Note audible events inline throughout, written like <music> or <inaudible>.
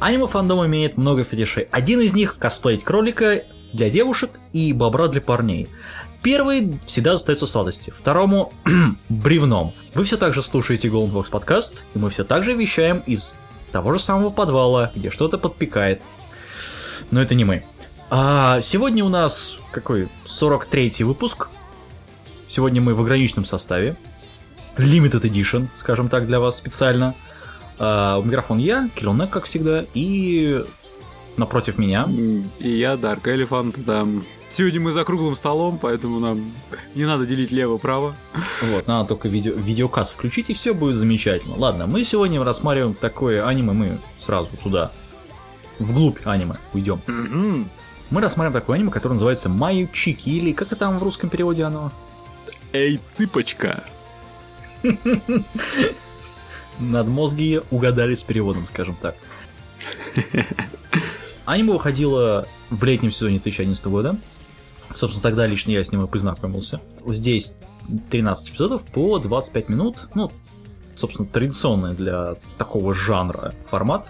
Аниме фандом имеет много фетишей. Один из них – косплеить кролика для девушек и бобра для парней. Первый всегда остается сладости, второму <clears throat> – бревном. Вы все так же слушаете Golden Box подкаст, и мы все так же вещаем из того же самого подвала, где что-то подпекает. Но это не мы. А сегодня у нас какой? 43-й выпуск. Сегодня мы в ограниченном составе. Limited Edition, скажем так, для вас специально. А, у микрофона я, Киллонек, как всегда, и напротив меня. И я, Дарк Элефант, да. Сегодня мы за круглым столом, поэтому нам не надо делить лево-право. Вот, надо только видео, видеокаст включить, и все будет замечательно. Ладно, мы сегодня рассматриваем такое аниме, мы сразу туда, вглубь аниме уйдем. Мы рассматриваем такое аниме, которое называется Маю Чики, или как это там в русском переводе оно? Эй, цыпочка! Надмозги угадали с переводом, скажем так. Аниме выходило в летнем сезоне 2011 года. Собственно, тогда лично я с ним и познакомился. Здесь 13 эпизодов по 25 минут. Ну, собственно, традиционный для такого жанра формат.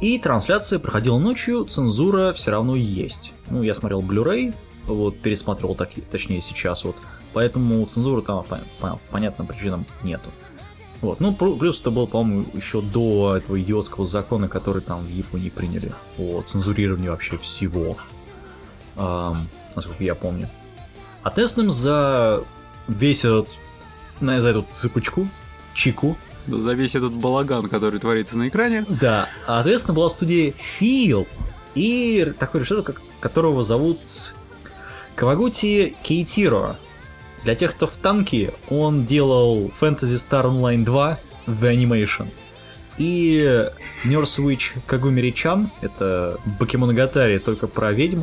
И трансляция проходила ночью, цензура все равно есть. Ну, я смотрел Blu-ray, вот, пересматривал, так, точнее, сейчас вот. Поэтому цензуры там по, по понятным причинам нету. Вот. Ну, плю- плюс это было, по-моему, еще до этого идиотского закона, который там в Японии приняли о цензурировании вообще всего. Ам, насколько я помню. Ответственным за весь этот, на- за эту цепочку, чику, За весь этот балаган, который творится на экране. да, ответственно была студия Feel и такой режиссер, которого зовут Кавагути Кейтиро. Для тех, кто в танке, он делал Fantasy Star Online 2 The Animation. И Nurse Witch Кагумири-чан, это Бакемоногатари, только про ведьм.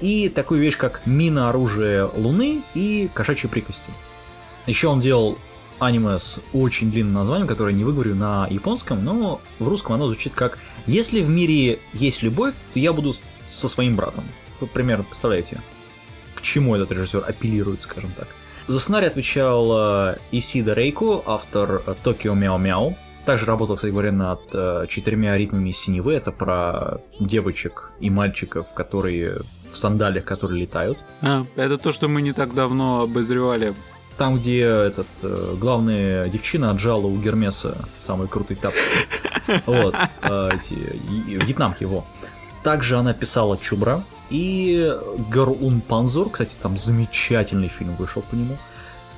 И такую вещь, как Мина оружие Луны и Кошачьи прикости. Еще он делал аниме с очень длинным названием, которое не выговорю на японском, но в русском оно звучит как «Если в мире есть любовь, то я буду со своим братом». Примерно представляете, к чему этот режиссер апеллирует, скажем так. За сценарий отвечал э, Исида Рейко, автор э, Токио Мяу Мяу. Также работал, кстати говоря, над э, четырьмя ритмами синевы. Это про девочек и мальчиков, которые в сандалиях, которые летают. А, это то, что мы не так давно обозревали. Там, где этот э, главная девчина отжала у Гермеса самые крутые тапки. <laughs> Вот, эти вьетнамки его. Также она писала Чубра и Гарун Панзур, кстати, там замечательный фильм вышел по нему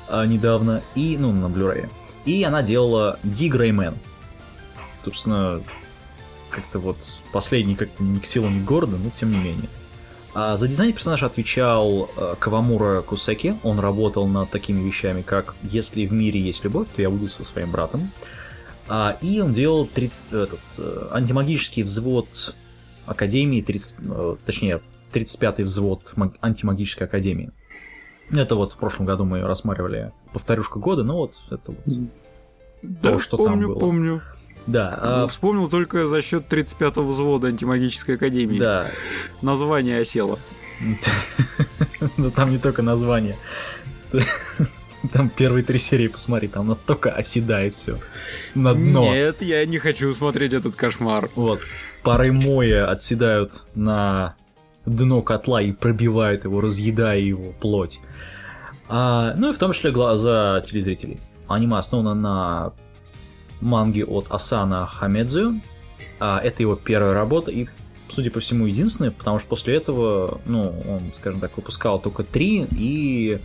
а, недавно, и, ну, на Blu-ray. И она делала Ди Греймен. Собственно, как-то вот последний как-то ни к силам, ни к городу, но тем не менее. А за дизайн персонажа отвечал э, Кавамура Кусеки. Он работал над такими вещами, как «Если в мире есть любовь, то я буду со своим братом». А, и он делал 30, этот, э, антимагический взвод Академии, 30, э, точнее, 35-й взвод маг- антимагической Академии. Это вот в прошлом году мы рассматривали повторюшка года, но вот это вот то, что там помню, было. помню. Да, а, Вспомнил только за счет 35-го взвода антимагической академии. да. Название осело. <laughs> Ну там не только название. <laughs> Там первые три серии, посмотри, там настолько оседает все на дно. Нет, я не хочу смотреть этот кошмар. Вот. Пары моя отседают на дно котла и пробивают его, разъедая его плоть. А, ну и в том числе глаза телезрителей. Аниме основано на манге от Асана Хамедзу. А, это его первая работа и, судя по всему, единственная, потому что после этого, ну, он, скажем так, выпускал только три, и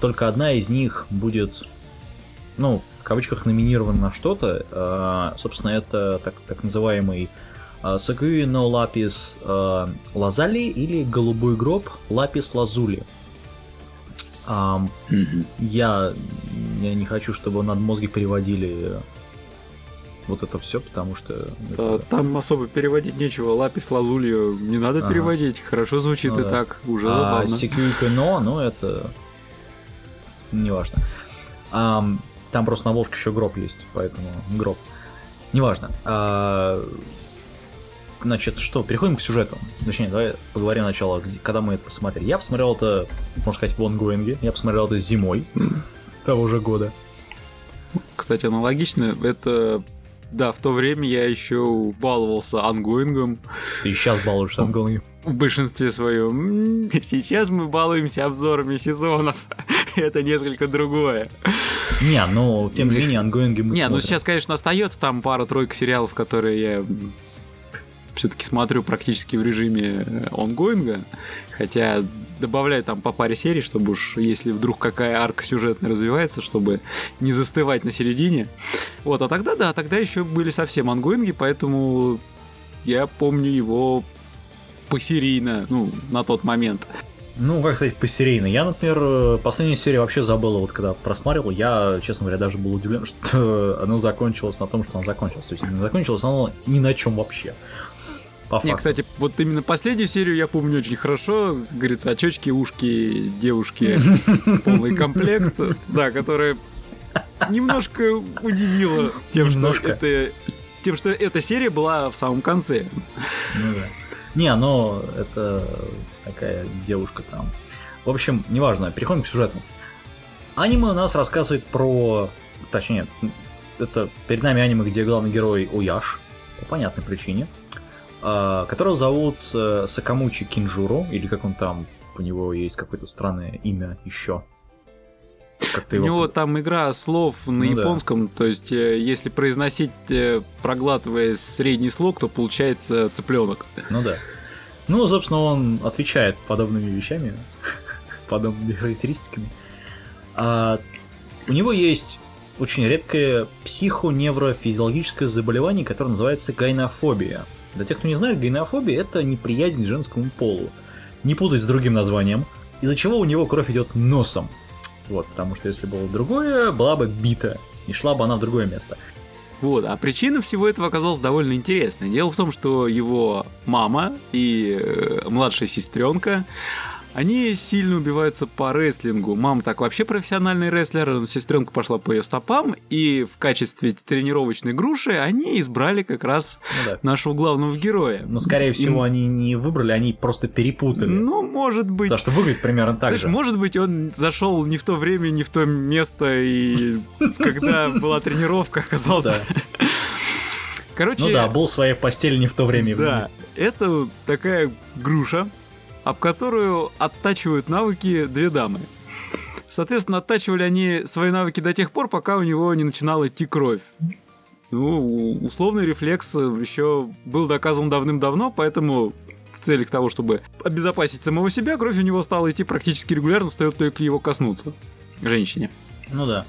только одна из них будет, ну, в кавычках номинирована на что-то. А, собственно, это так, так называемый а, Сагуи но Лапис а, Лазали или Голубой гроб Лапис Лазули. Ам, я, я не хочу, чтобы над мозги переводили вот это все, потому что... Да, это- Там особо переводить нечего. Лапис лазулью не надо Ага. переводить. Хорошо звучит Ну и да. так. Уже А забавно. Секьюйка но, ну это неважно. Ам, там просто на обложке еще гроб есть, поэтому гроб. Неважно. А, значит, что, переходим к сюжету. Точнее, давай поговорим сначала, где- когда мы это посмотрели. Я посмотрел это, можно сказать, в онгоинге. Я посмотрел это зимой <laughs> того же года. Кстати, аналогично. Это... Да, в то время я еще баловался онгоингом Ты сейчас балуешься онгоингом. в большинстве своем. Сейчас мы балуемся обзорами сезонов. <laughs> Это несколько другое. Не, ну, тем не менее, онгоинги мы Не, ну смотрим. сейчас, конечно, остается там пара-тройка сериалов, которые я все-таки смотрю практически в режиме э, онгоинга, хотя добавляю там по паре серий, чтобы уж, если вдруг какая арка сюжетная развивается, чтобы не застывать на середине. Вот, а тогда, да, тогда еще были совсем ангоинги, поэтому я помню его посерийно, ну, на тот момент. Ну, как сказать, посерийно. Я, например, э, последнюю серию вообще забыл, вот когда просматривал, я, честно говоря, даже был удивлен, <laughs> что оно закончилось на том, что оно закончилось. То есть не закончилось оно ни на чем вообще. По Не, факту. кстати, вот именно последнюю серию я помню очень хорошо. Говорится, очечки, ушки, девушки, <laughs> полный комплект, да, которая немножко удивила тем, что это тем, что эта серия была в самом конце. Ну да. Не, но это такая девушка там. В общем, неважно, переходим к сюжету. Аниме у нас рассказывает про... Точнее, это перед нами аниме, где главный герой Уяш, по понятной причине, которого зовут э, Сакамучи Кинжуру, или как он там, у него есть какое-то странное имя еще. Как ты У его... него там игра слов на Ну да. японском, то есть э, если произносить, э, проглатывая средний слог, то получается цыпленок. Ну да. Ну, собственно, он отвечает подобными вещами, <laughs> подобными характеристиками. А, у него есть очень редкое психоневрофизиологическое заболевание, которое называется гайнофобия. Для тех, кто не знает, гайнофобия – это неприязнь к женскому полу. Не путать с другим названием, из-за чего у него кровь идет носом. Вот, потому что если было другое, была бы бита, и шла бы она в другое место. Вот, а причина всего этого оказалась довольно интересной. Дело в том, что его мама и э, младшая сестренка, они сильно убиваются по рестлингу. Мама так вообще профессиональный рестлер, сестренка пошла по ее стопам, и в качестве тренировочной груши они избрали как раз Ну да. нашего главного героя. Но, скорее всего, они не выбрали, они просто перепутали. Ну, может быть. Потому что выглядит примерно так Знаешь, же. может быть, он зашел не в то время, не в то место, и <laughs> когда была тренировка, оказался. Короче, Ну да, был в своей постели не в то время. Да, это такая груша, об которую оттачивают навыки две дамы. Соответственно, оттачивали они свои навыки до тех пор, пока у него не начинала идти кровь. Ну, условный рефлекс еще был доказан давным-давно, поэтому в целях того, чтобы обезопасить самого себя, кровь у него стала идти практически регулярно, стоит только его коснуться. Женщине. Ну да.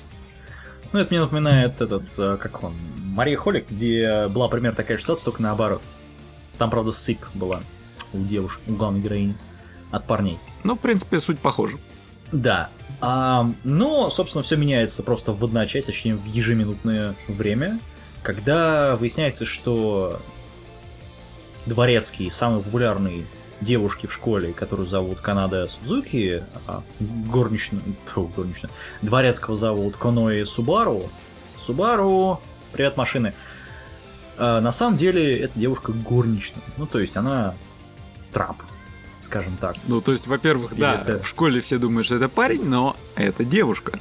Ну, это мне напоминает этот, э, как он, Мария Холик, где была примерно такая ситуация, только наоборот. Там, правда, сыпь была у девушек, у главной героини от парней. Ну, в принципе, суть похожа. Да. А, но, собственно, все меняется просто в одна часть, точнее, в ежеминутное время, когда выясняется, что дворецкий, самый популярный девушки в школе, которую зовут Канада Судзуки, а горничную, фу, горничную, дворецкого зовут Конои Субару. Субару, привет, машины. А, на самом деле, эта девушка горничная. Ну, то есть она трап, скажем так. Ну, то есть, во-первых, Или да, это- в школе все думают, что это парень, но это девушка.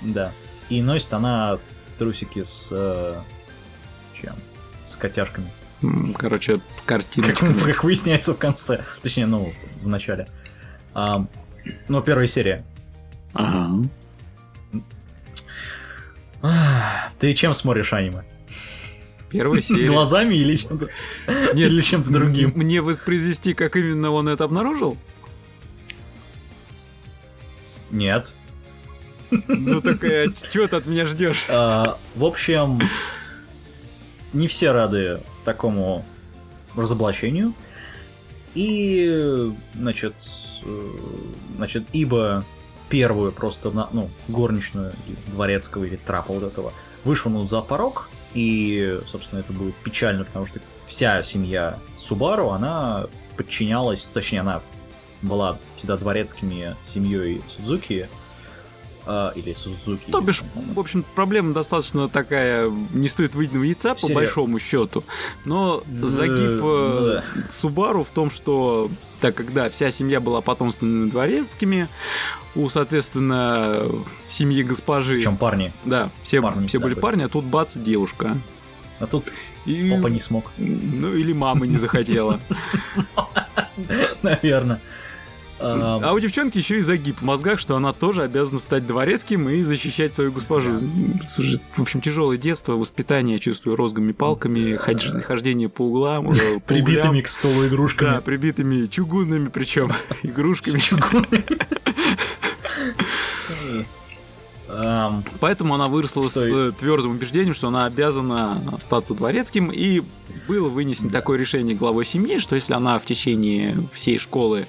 Да. И носит она трусики с... э, чем? С котяшками. Короче, Как, картиночками. <laughs> как выясняется в конце. Точнее, ну, в начале. А, ну, первая серия. Ага. Ты чем смотришь аниме? Первая <laughs> серия. Глазами или чем-то? Нет, или чем-то другим? Мне воспроизвести, как именно он это обнаружил? Нет. Ну так, <laughs> чего ты от меня ждешь? А, в общем, не все рады такому разоблачению. И, значит, э, значит, ибо первую просто, на- ну, горничную дворецкого или трапа вот этого вышвырнут за порог, И, собственно, это будет печально, потому что вся семья Субару, она подчинялась, точнее, она была всегда дворецкими семьей Судзуки, а, или Судзуки. То бишь, в общем, проблема достаточно такая, не стоит выеденного яйца, по Серьё- большому счету. Но загиб Э, э. Субару в том, что так как, да, вся семья была потомственными дворецкими, у, соответственно, семьи госпожи... Причем парни. Да, все, парни все были были. парни, а тут бац, девушка. А тут И, папа не смог, Ну, или мама не захотела. <laughs> наверное. А, А у девчонки еще и загиб в мозгах, что она тоже обязана стать дворецким и защищать свою госпожу. Слушай, В общем, тяжелое детство, воспитание, чувствую, розгами, палками, хождение по углам, э, Прибитыми к столу игрушками. Да, прибитыми чугунными причем <laughs> игрушками. Ам, Поэтому она выросла Что с твердым убеждением, что она обязана остаться дворецким. И было вынесено такое решение главой семьи, что если она в течение всей школы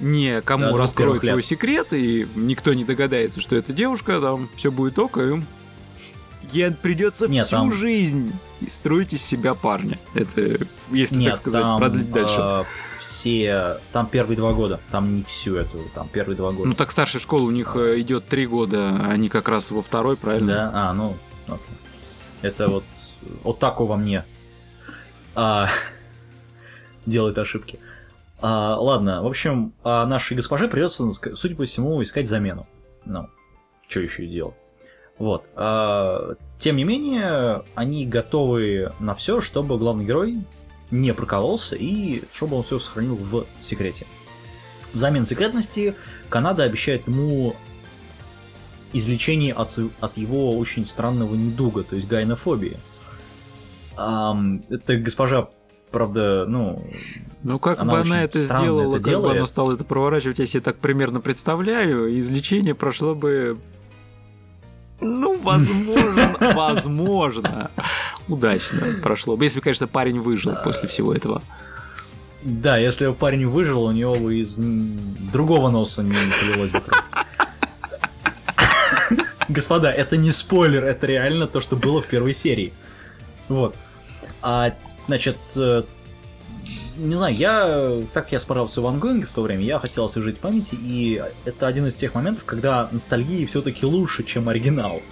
не кому Да, раскроет первых лет. свой секрет, и никто не догадается, что это девушка, там все будет ок, и ей придется Нет, всю там- жизнь строить из себя парня. Это, если Нет, так сказать, там, продлить дальше. а, все, там первые два года, там не всю эту, там первые два года. Ну так старшая школа у них э, идет три года, а они как раз во второй, правильно? Да, а, ну, окей. это вот, вот так во мне а, <laughs> делает ошибки. А, ладно, в общем, а нашей госпоже придется, судя по всему, искать замену. Ну, что еще делать? Вот. а, тем не менее, они готовы на все, чтобы главный герой не прокололся и чтобы он все сохранил в секрете. Взамен секретности Канада обещает ему излечение от, от его очень странного недуга, то есть гайнофобии. Ам, это госпожа, правда, ну, Ну, как Она бы она это сделала, это как бы она делает. стала это проворачивать, я себе так примерно представляю, излечение прошло бы... Ну, возможно, <laughs> возможно, удачно прошло бы. Если, конечно, парень выжил после всего этого. да, если бы парень выжил, у него бы из другого носа не полилось бы кровь. <laughs> Господа, это не спойлер, это реально то, что было в первой серии. Вот. А, значит, э, не знаю, я так я справился в ангоинге в то время, я хотел освежить памяти, и это один из тех моментов, когда ностальгия все-таки лучше, чем оригинал.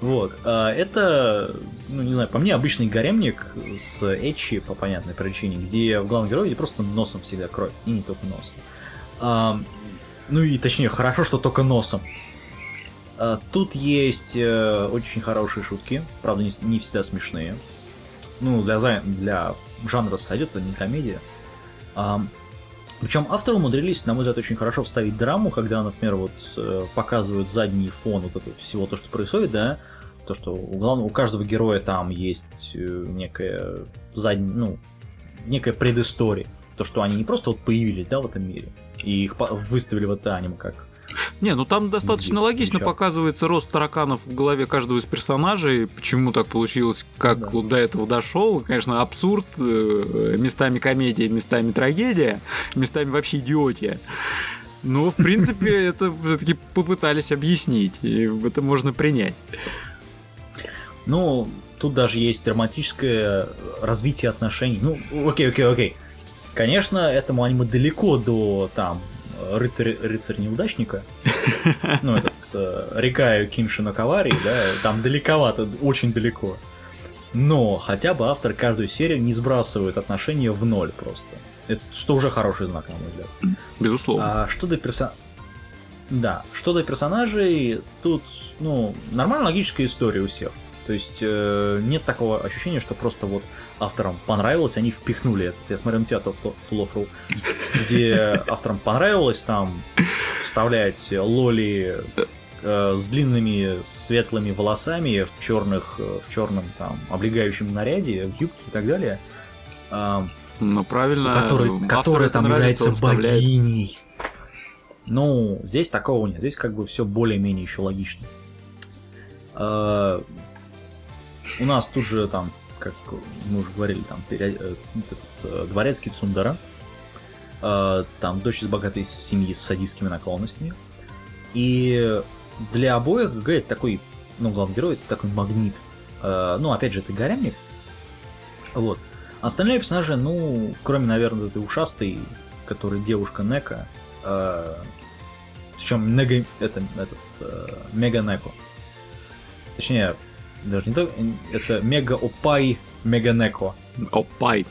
Вот. А это, ну не знаю, по мне обычный гаремник с Эчи по понятной причине, где в главном герое просто носом всегда кровь, и не только носом. Ну и точнее, хорошо, что только носом. А, Тут есть э, очень хорошие шутки, правда, не всегда смешные. Ну, для, для жанра сойдет, это не комедия. причем авторы умудрились, на мой взгляд, очень хорошо вставить драму, когда, например, вот э, показывают задний фон вот этого всего то, что происходит, да, то, что у, главного, у каждого героя там есть э, некая задняя, ну, некая предыстория. То, что они не просто вот появились, да, в этом мире, и их выставили в это аниме как Не, ну там достаточно Где? логично Ничего. показывается рост тараканов в голове каждого из персонажей, почему так получилось, как Да. вот до этого дошел. Конечно, абсурд, э, местами комедия, местами трагедия, местами вообще идиотия. Но, в принципе, <laughs> это все-таки попытались объяснить, и это можно принять. Ну, тут даже есть романтическое развитие отношений. Ну, окей, окей, окей. Конечно, этому аниме далеко до там рыцарь, рыцарь неудачника. <laughs> Ну, этот э, Рикаю Киншина Кавари, да, там далековато, очень далеко. Но хотя бы автор каждую серию не сбрасывает отношения в ноль просто. Это что уже хороший знак, на мой взгляд. Безусловно. А что до перса... Да, что до персонажей, тут, ну, нормальная логическая история у всех. То есть э, нет такого ощущения, что просто вот авторам понравилось, они впихнули это. Я смотрел на тебя, Тулофру, где авторам понравилось там вставлять лоли э, с длинными светлыми волосами в черных, э, в черном там облегающем наряде, в юбке и так далее. А, Ну, правильно. который, это там нравится, является богиней. Ну, здесь такого нет. Здесь как бы все более-менее еще логично. У нас тут же там, как мы уже говорили, там пере- э, этот, э, дворецкий Цундара. А, Там дочь из богатой семьи с садистскими наклонностями. И для обоих ГГ это такой, ну, главный герой, это такой магнит. Э, ну, опять же, это Горямник. Вот. Остальные персонажи, ну, кроме, наверное, этой ушастой, которая девушка Нека, э, причем Нега, это, этот, э, Мега Неко. Точнее, даже не так, это Мега Опай Мега Неко. Опай.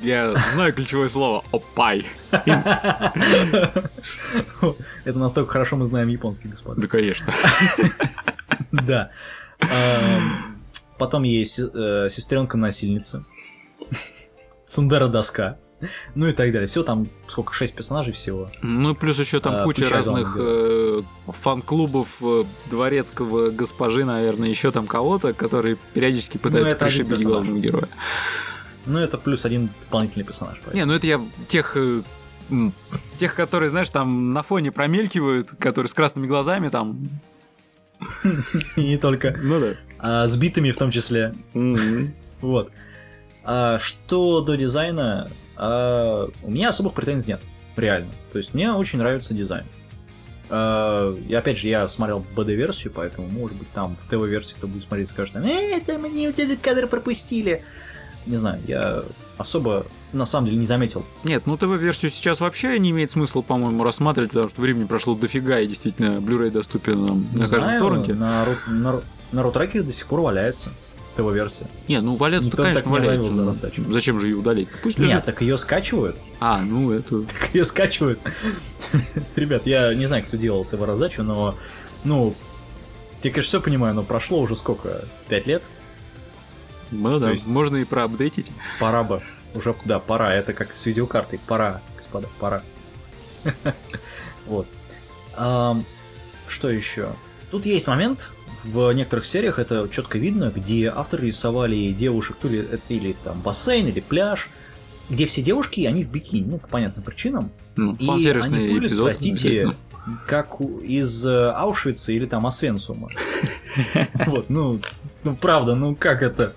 Я знаю ключевое слово <laughs> опай. Это настолько хорошо мы знаем японский, господа. Да, конечно. <laughs> Да. Эм, Потом есть э, сестренка-насильница. Цундера доска. <laughs> Ну и так далее. Всего там сколько, шесть персонажей всего. Ну и плюс еще там А, куча разных э, фан-клубов э, дворецкого госпожи, наверное, еще там кого-то, которые периодически пытаются это один пришибить главного героя. Ну это плюс один дополнительный персонаж. поэтому. Не, ну это я тех э, тех, которые, знаешь, там на фоне промелькивают, которые с красными глазами там. <laughs> И не только. Ну да. А, с битами в том числе. Вот. А, что до дизайна, а, у меня особых претензий нет. Реально. То есть мне очень нравится дизайн. А, и опять же, я смотрел БД-версию, поэтому, может быть, там в ТВ-версии кто будет смотреть, скажет, э, там они вот этот кадр пропустили. Не знаю, я особо, на самом деле, не заметил. Нет, ну ТВ-версию сейчас вообще не имеет смысла, по-моему, рассматривать, потому что времени прошло дофига, и действительно Blu-ray доступен нам Не на каждом знаю, торренте. На, на, на рутраке до сих пор валяется ТВ-версия. Не, ну валяться-то, Никто конечно, так не валяется. за ну, раздачу. Зачем же ее удалить? Пусть Нет, лежит. так ее скачивают. А, ну это... <laughs> Так ее скачивают. <laughs> Ребят, я не знаю, кто делал ТВ-раздачу, но, ну, я, конечно, все понимаю, но прошло уже сколько? Пять лет? Ну да, есть- можно и проапдейтить. Пора бы. Уже, да, пора. Это как с видеокартой. Пора, господа, пора. <laughs> Вот. Что еще? Тут есть момент, в некоторых сериях это четко видно, где авторы рисовали девушек, то ли это или там бассейн, или пляж, где все девушки, они в бикини, ну, по понятным причинам. Ну, И они выглядят, эпизод. простите, как из э, Аушвица или там Освенцума. <laughs> Вот, ну, ну правда, ну как это?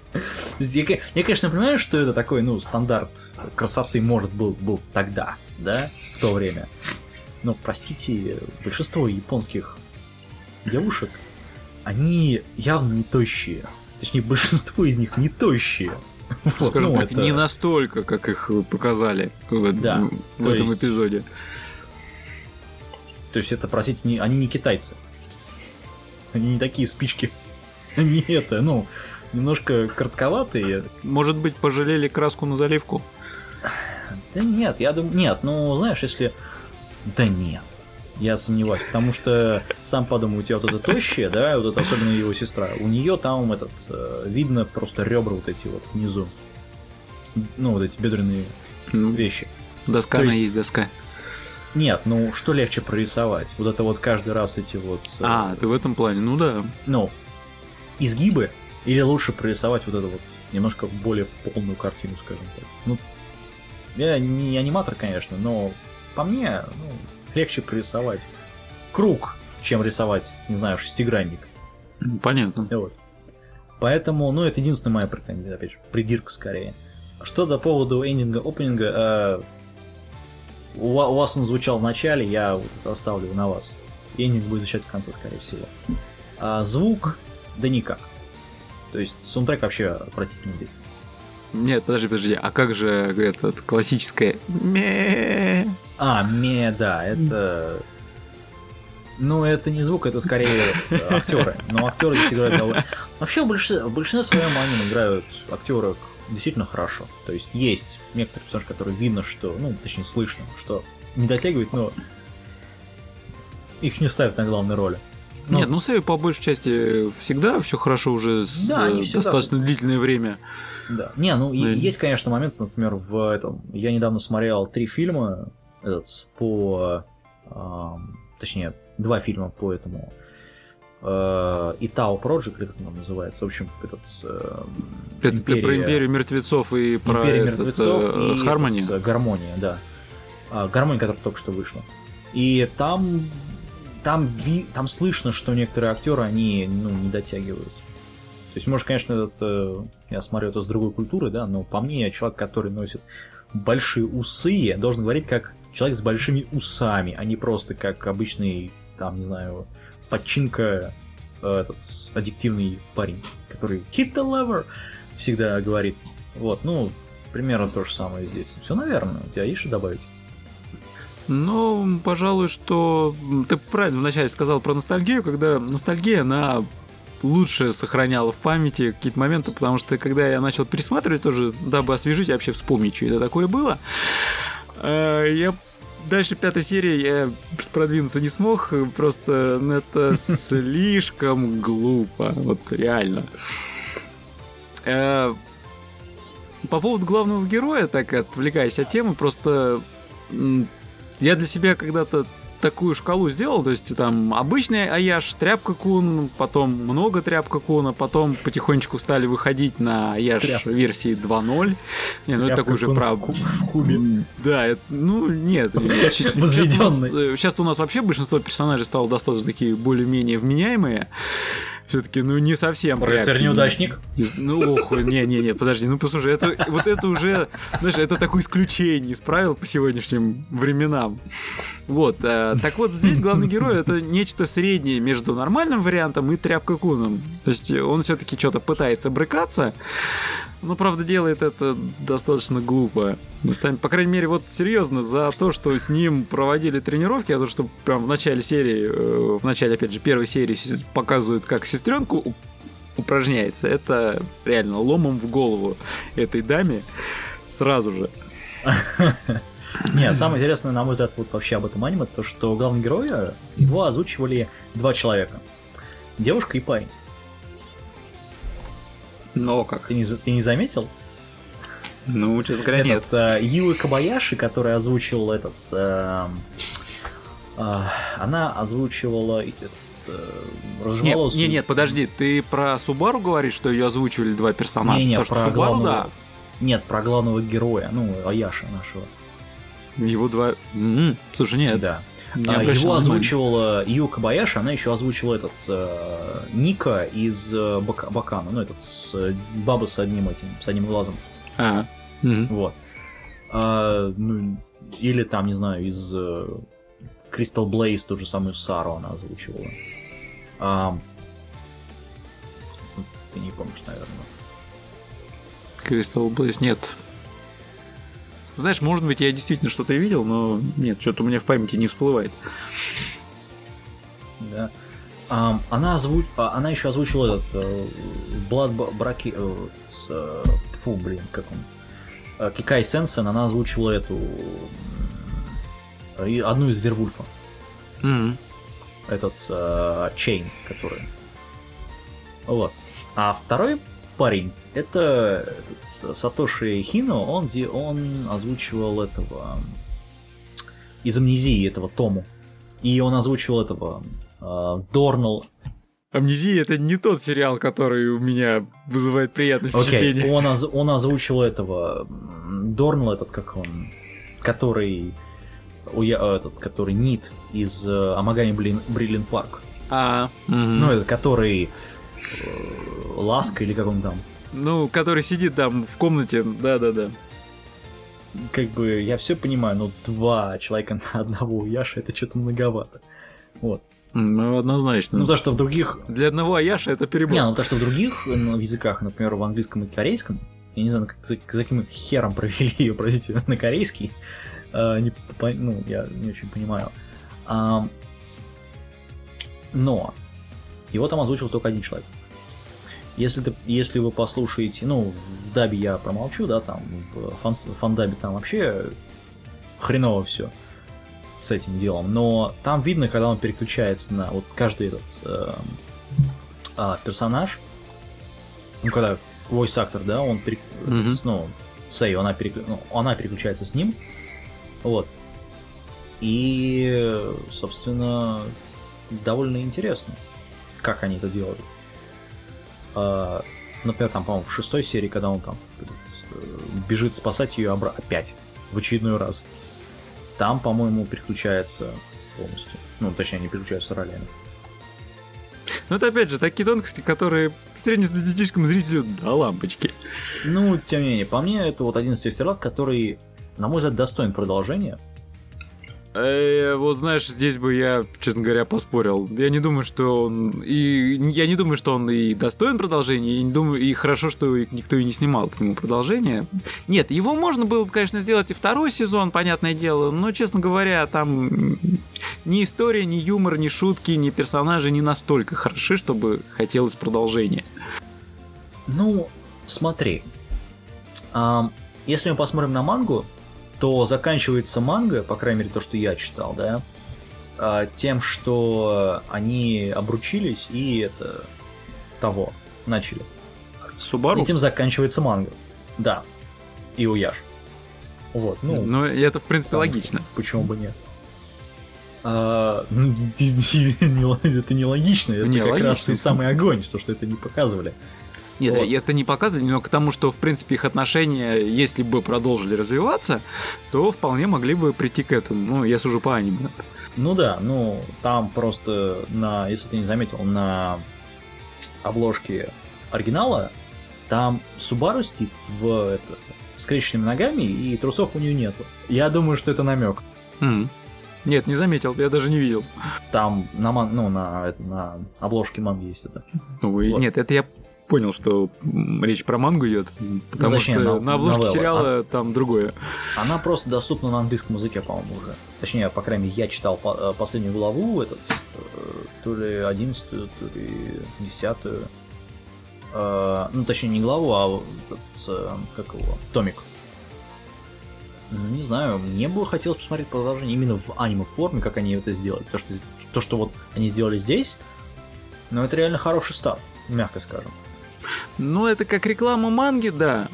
Я, я, конечно, понимаю, что это такой, ну, стандарт красоты, может, был, был тогда, да, в то время. Но, простите, большинство японских девушек, они явно не тощие. Точнее, большинство из них не тощие. Вот, Скажем ну, так, это- не настолько, как их показали в, этом- Да, в то этом есть- эпизоде. То есть это, простите, не, они не китайцы. Они не такие спички. <laughs> Они это, ну, немножко коротковатые. Может быть, пожалели краску на заливку? Да нет, я думаю, нет, ну, знаешь, если... Да нет, я сомневаюсь, потому что сам подумай, у тебя вот это тощее, да, вот это особенно его сестра, у нее там этот, э, видно просто ребра вот эти вот внизу. Ну, вот эти бедренные Ну, вещи. доска То есть- есть доска. Нет, ну, что легче прорисовать? Вот это вот каждый раз эти вот... э, А, ты в этом плане, ну да. ну, изгибы, или лучше прорисовать вот эту вот немножко более полную картину, скажем так. Ну, я не аниматор, конечно, но по мне, ну, легче прорисовать круг, чем рисовать, не знаю, шестигранник. Понятно. Вот. Поэтому, ну, это единственная моя претензия, опять же, придирка скорее. Что до поводу эндинга, опенинга, э, у, у вас он звучал в начале, я вот это оставлю на вас. Эндинг будет звучать в конце, скорее всего. А звук, да никак. То есть саундтрек вообще отвратительный здесь. Нет, подожди, подожди, а как же этот классическое? А, ме, да, это... Ну, это не звук, это скорее вот, актеры. Но актеры здесь играют довольно... Вообще, в большинстве, в большинстве своем аниме играют актеры действительно хорошо. То есть есть некоторые персонажи, которые видно, что, ну, точнее, слышно, что не дотягивают, но их не ставят на главной роли. Ну, Нет, ну Сэви по большей части всегда все хорошо уже с Да, они э, всегда- достаточно длительное время. Да. Не, ну Да. есть, конечно, момент, например, в этом. Я недавно смотрел три фильма, этот, по. ам, точнее, два фильма по этому. Э, Итао Project, или как он называется. В общем, этот. эм, Это Империя- про империю мертвецов и про Империя этот, мертвецов э, и Хармони. этот, э, Гармония, да. А, Гармония, которая только что вышла. И там там, ви- там слышно, что некоторые актеры, они ну, не дотягивают. То есть, может, конечно, этот, э, я смотрю это с другой культуры, да, но по мне, человек, который носит большие усы, должен говорить как человек с большими усами, а не просто как обычный, там, не знаю, подчинка э, этот аддиктивный парень, который hit the lever всегда говорит. Вот, ну, примерно то же самое здесь. Все, наверное. У тебя есть что добавить? Ну, пожалуй, что ты правильно вначале сказал про ностальгию, когда ностальгия, она лучше сохраняла в памяти какие-то моменты, потому что когда я начал пересматривать тоже, дабы освежить вообще вспомнить, что это такое было, я дальше пятой серии я продвинуться не смог, просто ну, это <laughs> слишком глупо, вот реально. Э, По поводу главного героя, так отвлекаясь от темы, просто я для себя когда-то такую шкалу сделал, то есть там обычный Аяш, тряпка кун, потом много тряпка куна, потом потихонечку стали выходить на Аяш Тряпка. версии 2.0. Не, ну это Тряпка такой уже кун про... в ку- в кубе. Да, это- ну нет. <laughs> Возведённый. Сейчас у нас вообще большинство персонажей стало достаточно такие более-менее вменяемые. Все-таки, ну, не совсем. Профессор тряпки. неудачник. Из- Ну, ох, не-не-не, подожди, ну послушай, это, вот это уже, знаешь, это такое исключение из правил по сегодняшним временам. Вот, э, так вот здесь главный герой это нечто среднее между нормальным вариантом и тряпка куном. То есть он все-таки что-то пытается брыкаться, но, правда, делает это достаточно глупо. Мы станем- По крайней мере, вот серьезно, за то, что с ним проводили тренировки, а то, что прям в начале серии, э, в начале, опять же, первой серии показывают, как сестренку упражняется, это реально ломом в голову этой даме сразу же. <laughs> Не, самое интересное, на мой взгляд, вот вообще об этом аниме, то, что главного героя, его озвучивали два человека. Девушка и парень. Но как? Ты не, ты не заметил? Ну, честно говоря, нет. Этот, э, Юи Кабаяши, который озвучил этот... э, э, она озвучивала этот, э, Нет, нет, нет, подожди, ты про Субару говоришь, что ее озвучивали два персонажа? Не-не, Потому что про Субару, главного... Нет, про главного героя, ну, Аяша нашего. да. Его два... М, Слушай, нет, Да. не А, Его озвучивала Ю Кабаяши, она еще озвучила этот э, Ника из э, Бака- Бакана, ну этот с, э, баба с одним этим, с одним глазом, А, мгм. вот. А, ну, или там, не знаю, из э, Crystal Blaze ту же самую Сару она озвучивала. А, ты не помнишь, наверное. Crystal Blaze нет. Знаешь, может быть, я действительно что-то и видел, но нет, что-то у меня в памяти не всплывает. Да. Ам, она озвуч... а, она еще озвучила этот э, Blood Браки... с, э, фу, блин, как он? Э, Кикай Сенсен, она озвучила эту и одну из Вервульфа. Мгм. Этот э, Чейн, который. Вот. А второй парень это этот, Сатоши Хино, он, де- он озвучивал этого из амнезии этого Тому. И он озвучивал этого э, Дорнал. Амнезия это не тот сериал, который у меня вызывает приятное впечатление. он, оз- он озвучил этого м, Дорнал, этот как он, который уя- этот, который Нит из э, Амагами Бриллин Парк. А. Ну, этот, который э, Ласка или как он там. ну, который сидит там в комнате, да-да-да. Как бы я все понимаю, но два человека <laughs> на одного Яша это что-то многовато. Вот. Ну, однозначно. Ну, то, что в других Для одного Аяша это перебор. Не, ну то, что в других ну, языках, например, в английском и корейском, я не знаю, как, за, за каким хером провели ее, простите, <laughs> на корейский, э, не по- ну, я не очень понимаю. Ам, но его там озвучил только один человек. Если, ты, если вы послушаете, ну, в дабе я промолчу, да, там, в фан, фандабе там вообще хреново все с этим делом, но там видно, когда он переключается на вот каждый этот эм, а, персонаж, ну, когда voice актор, да, он, перек- Мгм. этот, ну, Сэй, она, переклю- ну, она переключается с ним, вот, и, собственно, довольно интересно, как они это делают. А, например, там, по-моему, в шестой серии, когда он там э, бежит спасать ее обра- опять, в очередной раз, там, по-моему, переключается полностью. Ну, точнее, не переключаются ролями. Но это опять же такие тонкости, которые среднестатистическому зрителю до лампочки. Ну, тем не менее, по мне, это вот один из тех сериалов, который, на мой взгляд, достоин продолжения. Э, вот знаешь, здесь бы я, честно говоря, поспорил. Я не думаю, что он и я не думаю, что он и достоин продолжения, и не думаю, и хорошо, что никто и не снимал к нему продолжение. Нет, его можно было, бы, конечно, сделать и второй сезон, понятное дело, но, честно говоря, там ни история, ни юмор, ни шутки, ни персонажи не настолько хороши, чтобы хотелось продолжения. Ну, смотри. Если мы посмотрим на мангу, то заканчивается манга, по крайней мере то, что я читал, да, а, тем, что они обручились и это того начали. Субару? И тем заканчивается манга. Да. И Уяш. Вот, ну, Ну, это, в принципе, там, логично. Почему бы нет? А, ну, <laughs> это нелогично, это Не, как раз и самый огонь, что, что это не показывали. Нет, Вот. это не показывали, но к тому, что, в принципе, их отношения, если бы продолжили развиваться, то вполне могли бы прийти к этому. Ну, я сужу по аниме. Ну да, ну там просто на, если ты не заметил, на обложке оригинала там Субару сидит в это, с скрещенными ногами и трусов у нее нету. Я думаю, что это намек. М. Нет, не заметил, я даже не видел. Там на ман, ну на это на обложке манги есть это. Ну, Вот. Нет, это я понял, что речь про мангу идет, потому точнее, что на- на обложке новелла. сериала там другое. Она просто доступна на английском языке, по-моему, уже. Точнее, по крайней мере, я читал э, последнюю главу, этот, э, то ли одиннадцатую, то ли десятую. Э, Ну, точнее, не главу, а этот, как его, томик. Ну, не знаю, мне бы хотелось посмотреть продолжение именно в аниме-форме, как они это сделали. То, что, то, что вот они сделали здесь, ну, это реально хороший старт, мягко скажем. Ну, это как реклама манги, да.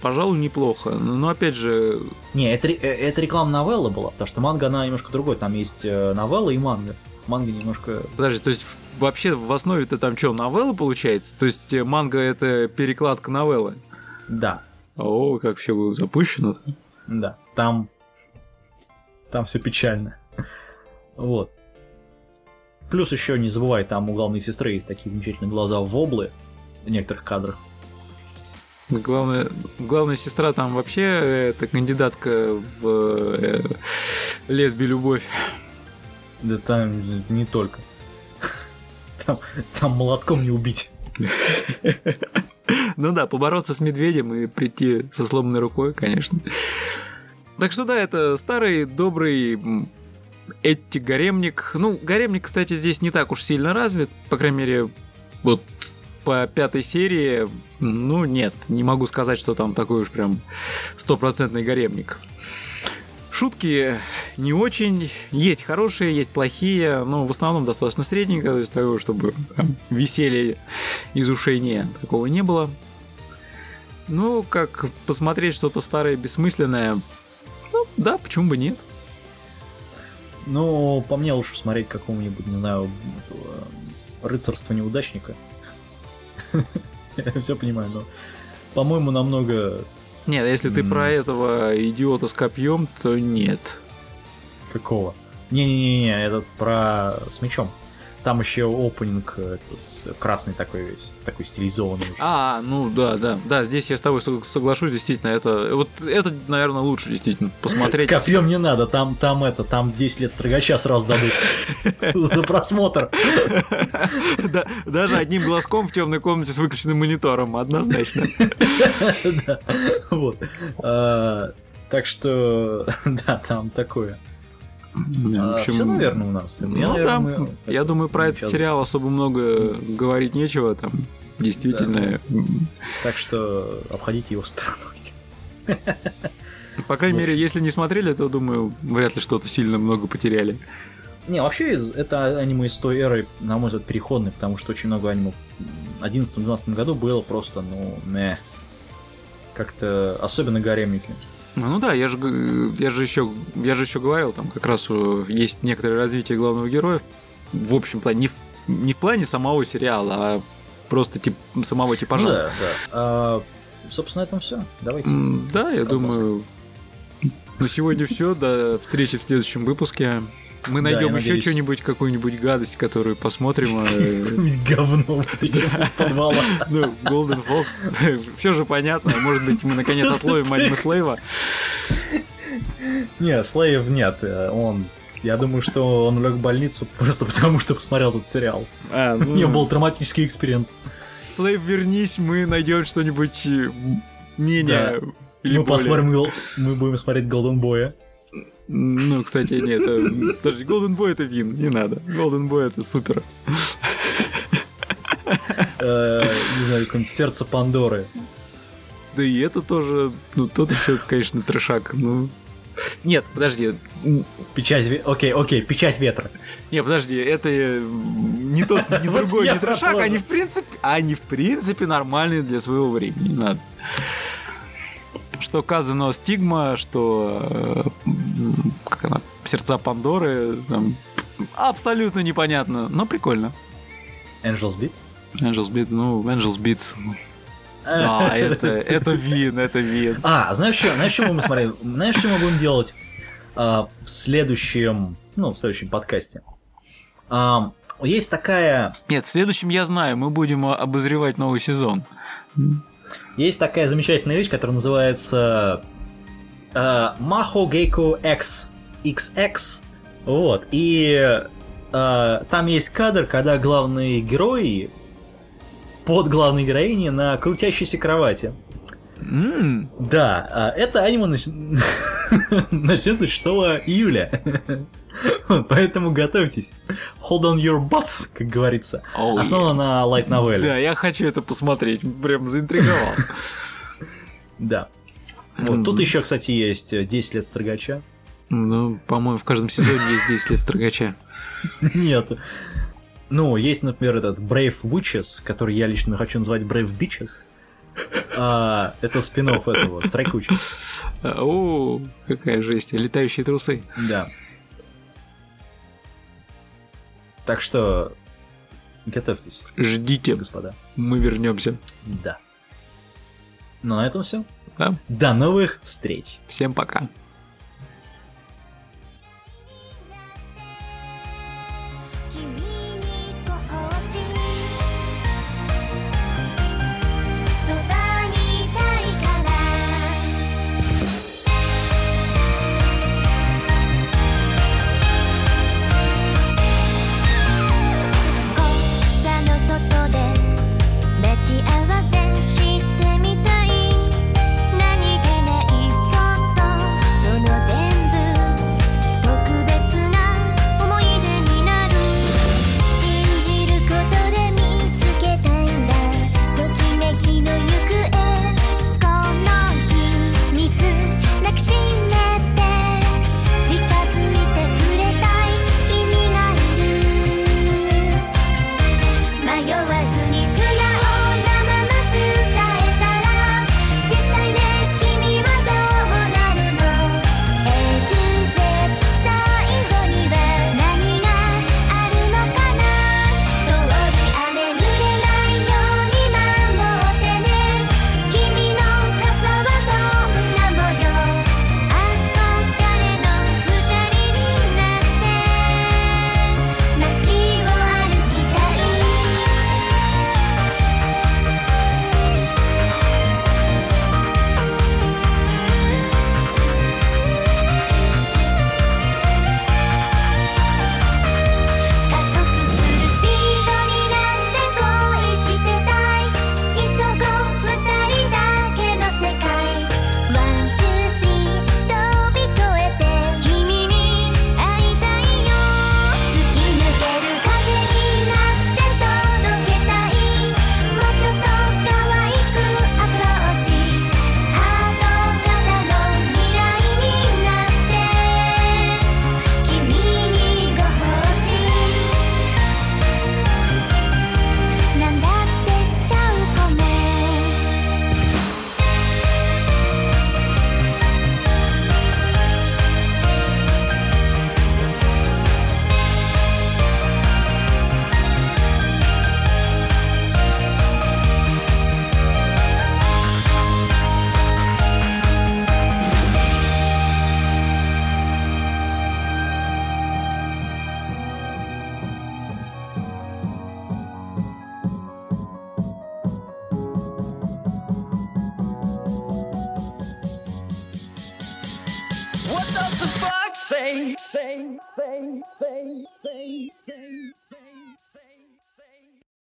Пожалуй, неплохо. Но, опять же, Не, это, э, это реклама новеллы была, потому что манга, она немножко другой. Там есть э, новелла и манга. Манга немножко... подожди, то есть вообще в основе-то там что, новелла получается? То есть э, манга это перекладка новеллы? Да, О, как все запущено. да. Там... Там все печально. Вот. Плюс еще не забывай, там у главной сестры есть такие замечательные глаза воблы в некоторых кадрах. Главная, главная сестра там вообще это кандидатка в э, лесби любовь. Да там не только. Там, там молотком не убить. Ну да, побороться с медведем и прийти со сломанной рукой, конечно. Так что да, это старый добрый Эдди гаремник. Ну, гаремник, кстати, здесь не так уж сильно развит, по крайней мере, вот по пятой серии, ну нет, не могу сказать, что там такой уж прям стопроцентный гаремник. Шутки не очень, есть хорошие, есть плохие, но в основном достаточно средненько, то есть того, чтобы прям веселье из ушей не, такого не было. Ну, как посмотреть что-то старое, бессмысленное, ну, да, почему бы нет. Ну, по мне лучше посмотреть какого-нибудь, не знаю, этого, рыцарства неудачника. Я все понимаю, но, по-моему, намного Нет, если ты про этого идиота с копьем, то нет. какого. Не-не-не, этот про с мечом. Там еще опенинг этот, красный такой весь, такой стилизованный. уже. А, ну да, да, да, здесь я с тобой сог- соглашусь, действительно, это, вот это, наверное, лучше, действительно, С <laughs> посмотреть. копьем не надо, там, там это, там 10 лет строгача сразу дадут <laughs> за просмотр. Да, Даже одним глазком в темной комнате с выключенным монитором, однозначно. <laughs> Да, вот. А, Так что, да, там такое. В общем, Все, наверное, у нас. Я, Ну наверное, да, мы- я думаю, про этот сериал особо много говорить нечего, там действительно, м, Так что обходите его стороной. по крайней мере, если не смотрели, то, думаю, вряд ли что-то сильно много потеряли. Не, вообще из, это аниме из той эры, на мой взгляд, переходный, потому что очень много аниме в 11-12 году было просто, ну, не. Как-то, особенно гаремники. Ну ну да, я же, я же еще, я же еще говорил, там как раз э, есть некоторое развитие главного героя в общем плане, не в, не в плане самого сериала, а просто тип, самого типажа. Ну да, да. А, собственно, на этом все. Давайте. Да, я думаю, на сегодня все. До встречи в следующем выпуске. Мы Да, найдем я еще надеюсь. что-нибудь, какую-нибудь гадость, которую посмотрим. э, Какое-нибудь говно подвала. Ну, Golden Fox, <laughs> все же понятно. Может быть, мы наконец отловим аниме Слейва. Не, Слейв нет. э, Он. Я думаю, что он лег в больницу просто потому, что посмотрел этот сериал. А, У ну, него был травматический experience. Слейв, вернись, мы найдем что-нибудь менее... Да. или мы более. посмотрим, мы будем смотреть Голден Боя. Ну, кстати, нет, это... Подожди, Golden Boy это вин, не надо. Golden Boy это супер. Э, Не знаю, какое-нибудь сердце Пандоры. Да и это тоже, ну, тот еще, конечно, трешак, ну... Нет, подожди, Печать ве- Окей, окей, печать ветра. не, подожди, это э, не тот, не <laughs> другой, не трешак, они в принципе, они в принципе нормальные для своего времени, не надо. Что Казано Стигма, что э, как она, Сердца Пандоры, там, абсолютно непонятно, но прикольно. Angels Beat. Angels Beat, ну, Angels Beats. Да, <laughs> это, это вин, это вин. А, знаешь что, знаешь, что мы смотреть? Знаешь, что мы будем делать а, в следующем, ну, в следующем подкасте? А, есть такая, Нет, в следующем я знаю, мы будем обозревать новый сезон. есть такая замечательная вещь, которая называется а, Maho Geico X XX. Вот, и а, там есть кадр, когда главные герои под главной героиней на крутящейся кровати. М, Да, а, это аниме нач- <laughs> начнется 6 июля. <laughs> Поэтому готовьтесь. Hold on your butts, как говорится. Oh, Основано на light новелле. Да, я хочу это посмотреть, прям заинтриговал. <laughs> Да. Вот, тут еще, кстати, есть э, 10 лет строгача. Ну, по-моему, в каждом сезоне есть 10 лет строгача. <laughs> Нет. Ну, есть, например, этот Brave Witches, который я лично хочу назвать Brave Bitches. А, это спин этого, Strike Witches. О, какая жесть, летающие трусы. Да. Так что готовьтесь, Ждите, господа. мы вернемся. Да. Ну, на этом все. Да? До новых встреч. Всем пока.